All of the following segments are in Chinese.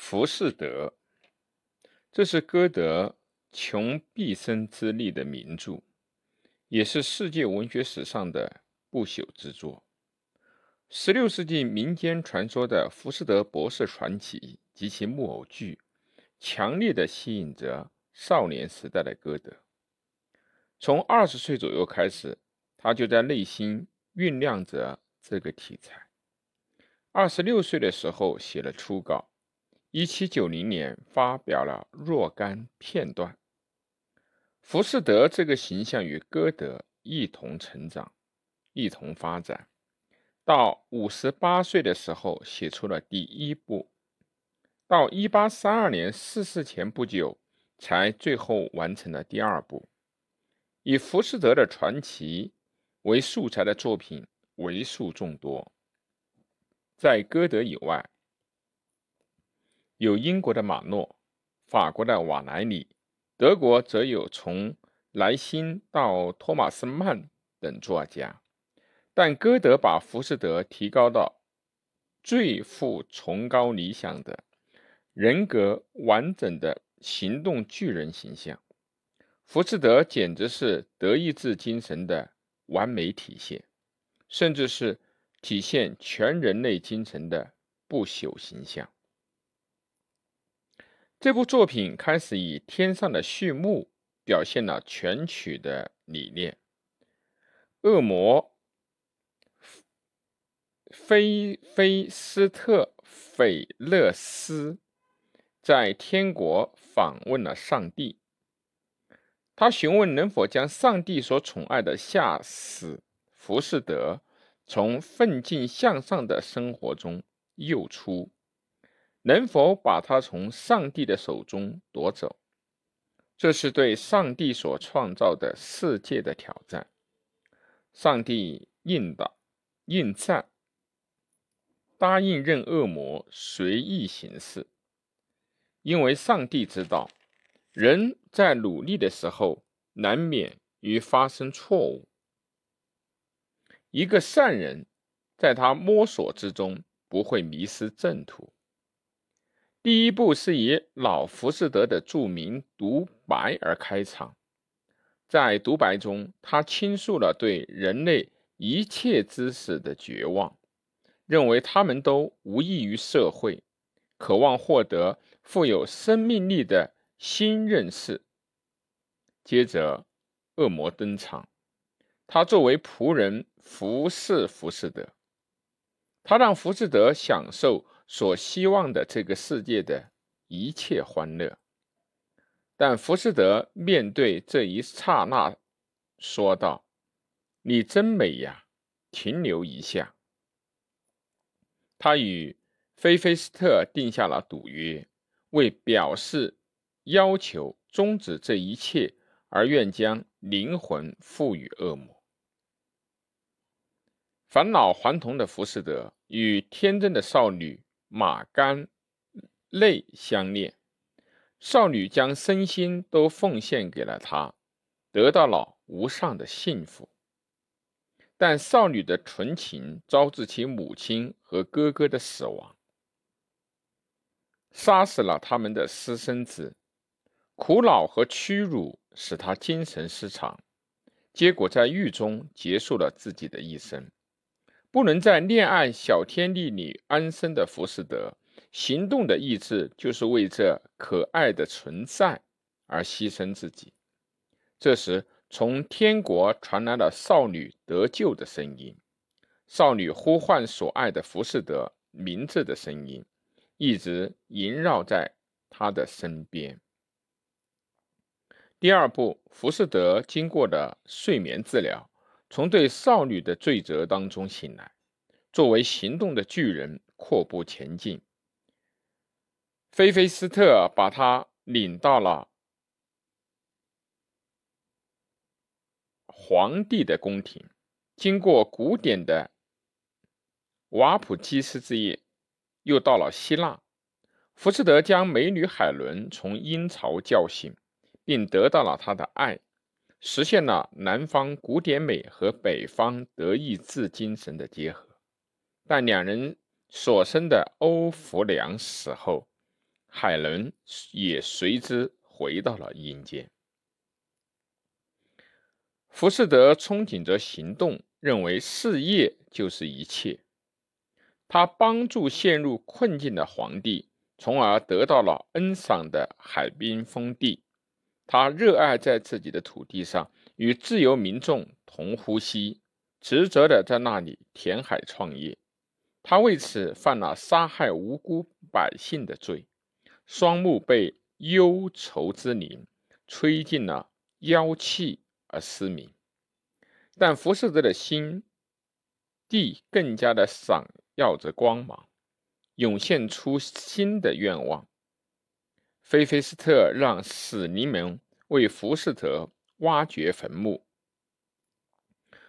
浮士德，这是歌德穷毕生之力的名著，也是世界文学史上的不朽之作。十六世纪民间传说的浮士德博士传奇及其木偶剧，强烈的吸引着少年时代的歌德。从二十岁左右开始，他就在内心酝酿着这个题材。二十六岁的时候写了初稿。一七九零年发表了若干片段。浮士德这个形象与歌德一同成长，一同发展，到五十八岁的时候写出了第一部，到一八三二年逝世前不久才最后完成了第二部。以浮士德的传奇为素材的作品为数众多，在歌德以外。有英国的马诺，法国的瓦莱里，德国则有从莱辛到托马斯曼等作家。但歌德把浮士德提高到最富崇高理想的人格完整的行动巨人形象。浮士德简直是德意志精神的完美体现，甚至是体现全人类精神的不朽形象。这部作品开始以天上的序幕表现了全曲的理念。恶魔菲菲斯特斐勒斯在天国访问了上帝，他询问能否将上帝所宠爱的下死浮士德从奋进向上的生活中诱出。能否把他从上帝的手中夺走？这是对上帝所创造的世界的挑战。上帝应答应战，答应任恶魔随意行事，因为上帝知道，人在努力的时候难免于发生错误。一个善人，在他摸索之中不会迷失正途。第一部是以老浮士德的著名独白而开场，在独白中，他倾诉了对人类一切知识的绝望，认为他们都无益于社会，渴望获得富有生命力的新认识。接着，恶魔登场，他作为仆人服侍浮士德，他让浮士德享受。所希望的这个世界的一切欢乐，但浮士德面对这一刹那，说道：“你真美呀，停留一下。”他与菲菲斯特定下了赌约，为表示要求终止这一切，而愿将灵魂赋予恶魔。返老还童的浮士德与天真的少女。马干泪相恋，少女将身心都奉献给了他，得到了无上的幸福。但少女的纯情招致其母亲和哥哥的死亡，杀死了他们的私生子。苦恼和屈辱使他精神失常，结果在狱中结束了自己的一生。不能在恋爱小天地里安生的浮士德，行动的意志就是为这可爱的存在而牺牲自己。这时，从天国传来了少女得救的声音，少女呼唤所爱的浮士德名字的声音，一直萦绕在他的身边。第二步，浮士德经过的睡眠治疗。从对少女的罪责当中醒来，作为行动的巨人阔步前进。菲菲斯特把他领到了皇帝的宫廷，经过古典的瓦普基斯之夜，又到了希腊。浮士德将美女海伦从阴曹叫醒，并得到了她的爱。实现了南方古典美和北方德意志精神的结合，但两人所生的欧福良死后，海伦也随之回到了阴间。浮士德憧憬着行动，认为事业就是一切。他帮助陷入困境的皇帝，从而得到了恩赏的海滨封地。他热爱在自己的土地上与自由民众同呼吸，执着的在那里填海创业。他为此犯了杀害无辜百姓的罪，双目被忧愁之灵吹进了妖气而失明。但浮士德的心地更加的闪耀着光芒，涌现出新的愿望。菲菲斯特让死尼们为浮士德挖掘坟墓。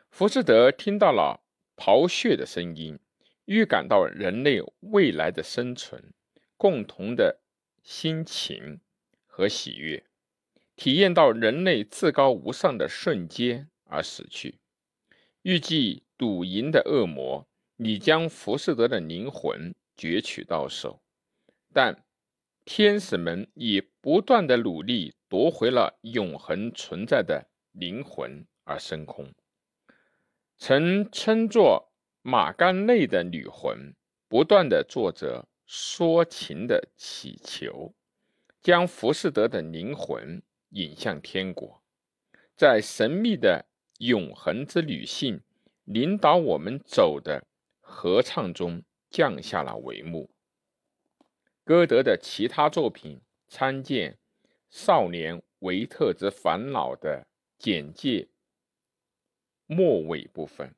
浮士德听到了刨穴的声音，预感到人类未来的生存，共同的心情和喜悦，体验到人类至高无上的瞬间而死去。预计赌赢的恶魔，你将浮士德的灵魂攫取到手，但天使们以不断的努力夺回了永恒存在的灵魂而升空。曾称作马干内的女魂，不断的做着说情的祈求，将浮士德的灵魂引向天国，在神秘的。永恒之女性领导我们走的合唱中降下了帷幕。歌德的其他作品参见《少年维特之烦恼》的简介末尾部分。